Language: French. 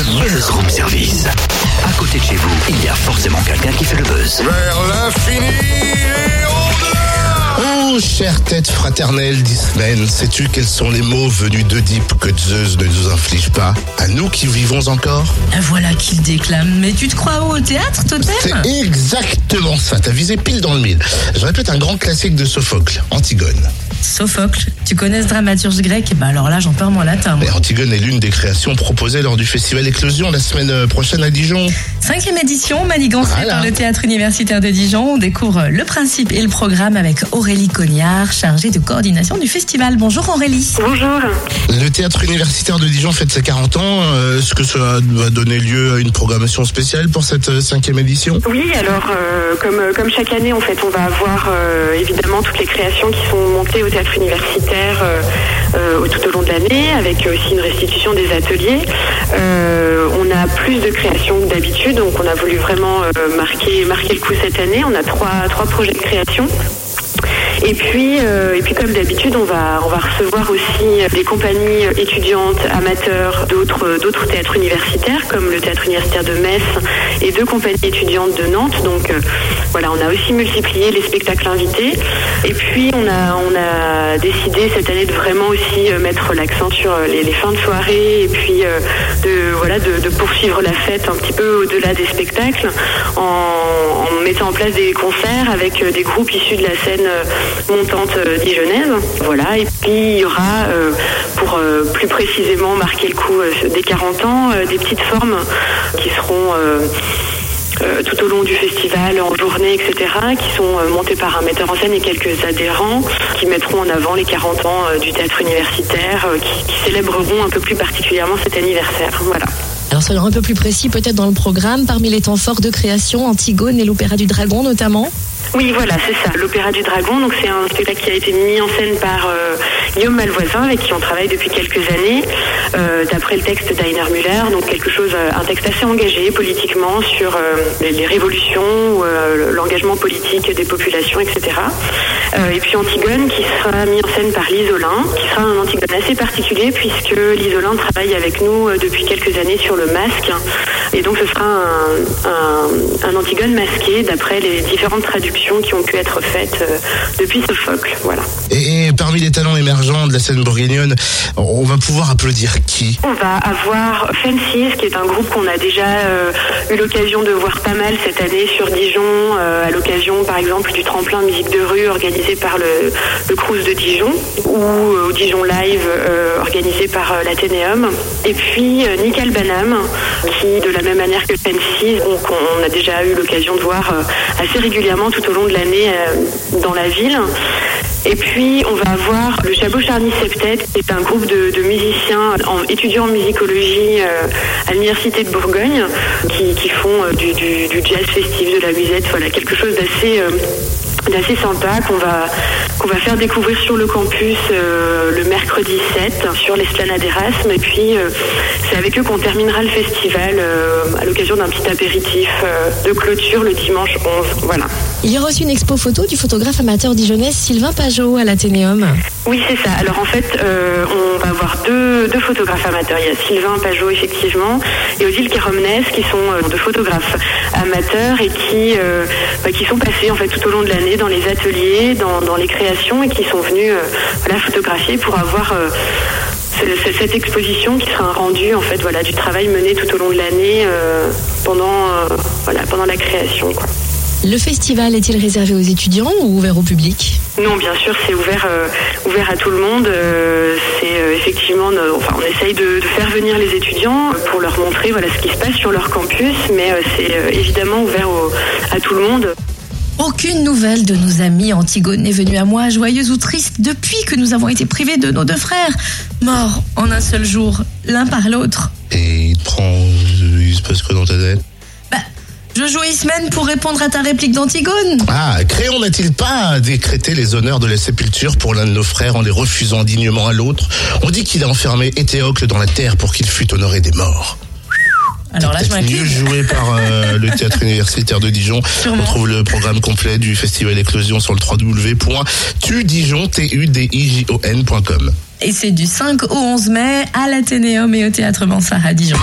Le Buzz Room Service. À côté de chez vous, il y a forcément quelqu'un qui fait le buzz. Vers l'infini et au-delà Oh, chère tête fraternelle d'Ismen, sais-tu quels sont les mots venus d'Oedipe que Zeus ne nous inflige pas? À nous qui vivons encore? Voilà qu'il déclame. Mais tu te crois où au théâtre, C'est Totem exactement ça, t'as visé pile dans le mille. Je répète un grand classique de Sophocle, Antigone. Sophocle, tu connais ce dramaturge grec? Bah alors là, j'en perds mon latin. moi. Et Antigone est l'une des créations proposées lors du festival Éclosion la semaine euh, prochaine à Dijon. Cinquième édition, manigancée Voilà. par le théâtre universitaire de Dijon. On découvre le principe et le programme avec Aurélie Cognard, chargée de coordination du festival. Bonjour Aurélie. Bonjour. Le théâtre universitaire de Dijon fête ses 40 ans. Euh, Est-ce que ça va donner lieu à une programmation spéciale pour cette euh, cinquième édition? Oui, alors euh, comme, comme chaque année, en fait, on va avoir euh, évidemment toutes les créations qui sont montées au théâtre universitaire euh, euh, tout au long de l'année, avec aussi une restitution des ateliers. Euh, on a plus de créations que d'habitude, donc on a voulu vraiment marquer, marquer le coup cette année. On a trois projets de création. Et puis, euh, et puis comme d'habitude, on va, on va recevoir aussi des compagnies étudiantes, amateurs d'autres, d'autres théâtres universitaires, comme le théâtre universitaire de Metz et deux compagnies étudiantes de Nantes. Donc euh, voilà, on a aussi multiplié les spectacles invités. Et puis on a, on a décidé cette année de vraiment aussi euh, mettre l'accent sur euh, les, les fins de soirée et puis euh, de, voilà, de, de poursuivre la fête un petit peu au-delà des spectacles en, en mettant en place des concerts avec des groupes issus de la scène montante euh, dijonnaise. Voilà, et puis il y aura, euh, pour euh, plus précisément marquer le coup des 40 ans, des petites formes qui seront... tout au long du festival, en journée, etc., qui sont montés par un metteur en scène et quelques adhérents qui mettront en avant les 40 ans du théâtre universitaire, qui, qui célébreront un peu plus particulièrement cet anniversaire. Voilà. Alors soyons un peu plus précis peut-être dans le programme, parmi les temps forts de création, Antigone et l'Opéra du Dragon notamment. Oui, voilà, c'est ça, l'Opéra du Dragon. Donc c'est un spectacle qui a été mis en scène par euh, Guillaume Malvoisin, avec qui on travaille depuis quelques années, euh, d'après le texte d'Ainer Müller. Donc quelque chose, euh, un texte assez engagé politiquement sur les, les révolutions, l'engagement politique des populations, etc. Et puis Antigone, qui sera mis en scène par Lisolin, qui sera un Antigone assez particulier puisque Lisolin travaille avec nous depuis quelques années sur le masque. Et donc ce sera un, un, un Antigone masqué d'après les différentes traductions qui ont pu être faites euh, depuis Sophocle. Voilà. et, et parmi les talents émergents de la scène bourguignonne, on va pouvoir applaudir qui? On va avoir Fences, qui est un groupe qu'on a déjà euh, eu l'occasion de voir pas mal cette année sur Dijon, euh, à l'occasion par exemple du tremplin musique de rue organisé par le, le Crous de Dijon, ou euh, au Dijon Live organisé par l'Athénéum. Et puis Nickel Banham, qui de la même manière que Fences, donc on a déjà eu l'occasion de voir euh, assez régulièrement tout au long de l'année euh, dans la ville. Et puis, on va avoir le Chabot Charny Septet, qui est un groupe de, musiciens en, étudiants en musicologie euh, à l'Université de Bourgogne, qui, font du, jazz festif, de la musette, voilà, quelque chose d'assez d'assez sympa qu'on va faire découvrir sur le campus euh, le mercredi 7 sur l'esplanade Erasme. Et puis euh, c'est avec eux qu'on terminera le festival euh, à l'occasion d'un petit apéritif de clôture le dimanche 11 voilà Il y aura aussi une expo photo du photographe amateur dijonnais Sylvain Pajot à l'Athénéum. Oui, c'est ça. Alors en fait, euh, on va avoir deux, deux photographes amateurs. Il y a Sylvain Pajot, effectivement, et Odile Keromnes, qui sont euh, deux photographes amateurs et qui, euh, bah, qui sont passés en fait tout au long de l'année dans les ateliers, dans, les créations et qui sont venus photographier pour avoir ce- ce- cette exposition qui sera un rendu en fait voilà du travail mené tout au long de l'année pendant voilà pendant la création. Le festival est-il réservé aux étudiants ou ouvert au public Non, bien sûr, c'est ouvert, euh, ouvert à tout le monde. Euh, c'est euh, effectivement, enfin, on essaye de, de faire venir les étudiants pour leur montrer voilà ce qui se passe sur leur campus, mais euh, c'est euh, évidemment ouvert au- à tout le monde. Aucune nouvelle de nos amis Antigone n'est venue à moi, joyeuse ou triste, depuis que nous avons été privés de nos deux frères, morts en un seul jour, l'un par l'autre. Et il prend. Il se passe quoi dans ta tête? Je joue Ismen pour répondre à ta réplique d'Antigone. Ah, Créon n'a-t-il pas décrété les honneurs de la sépulture pour l'un de nos frères en les refusant dignement à l'autre? On dit qu'il a enfermé Éthéocle dans la terre pour qu'il fût honoré des morts. Alors là, je mieux joué par euh, le théâtre universitaire de Dijon. Sûrement. On trouve le programme complet du festival Éclosion sur le www.tudijon.com. Et c'est du 5 au 11 mai à l'Athénéum et au Théâtre Mansart à Dijon.